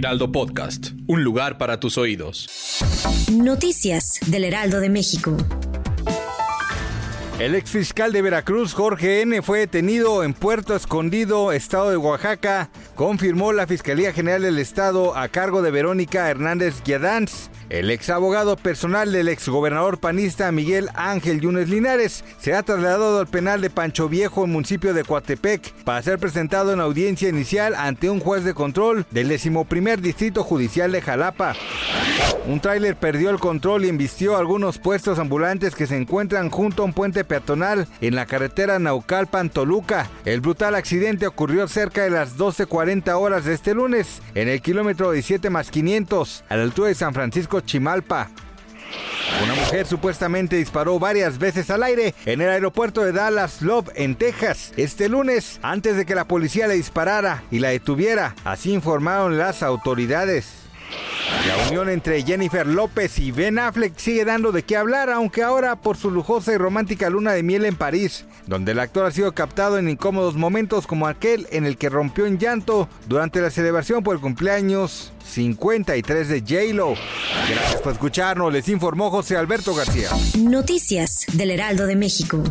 Heraldo Podcast, un lugar para tus oídos. Noticias del Heraldo de México. El exfiscal de Veracruz, Jorge N., fue detenido en Puerto Escondido, estado de Oaxaca, confirmó la Fiscalía General del Estado a cargo de Verónica Hernández Guiadanz. El ex abogado personal del exgobernador panista Miguel Ángel Yunes Linares se ha trasladado al penal de Pancho Viejo en municipio de Coatepec para ser presentado en audiencia inicial ante un juez de control del decimoprimer distrito judicial de Jalapa. Un tráiler perdió el control y embistió algunos puestos ambulantes que se encuentran junto a un puente peatonal en la carretera Naucalpan-Toluca. El brutal accidente ocurrió cerca de las 12.40 horas de este lunes en el kilómetro 17 más 500 a la altura de San Francisco Chimalpa. Una mujer supuestamente disparó varias veces al aire en el aeropuerto de Dallas Love en Texas este lunes antes de que la policía le disparara y la detuviera, así informaron las autoridades. La unión entre Jennifer López y Ben Affleck sigue dando de qué hablar, aunque ahora por su lujosa y romántica luna de miel en París, donde el actor ha sido captado en incómodos momentos como aquel en el que rompió en llanto durante la celebración por el cumpleaños 53 de J-Lo. Gracias por escucharnos, les informó José Alberto García. Noticias del Heraldo de México.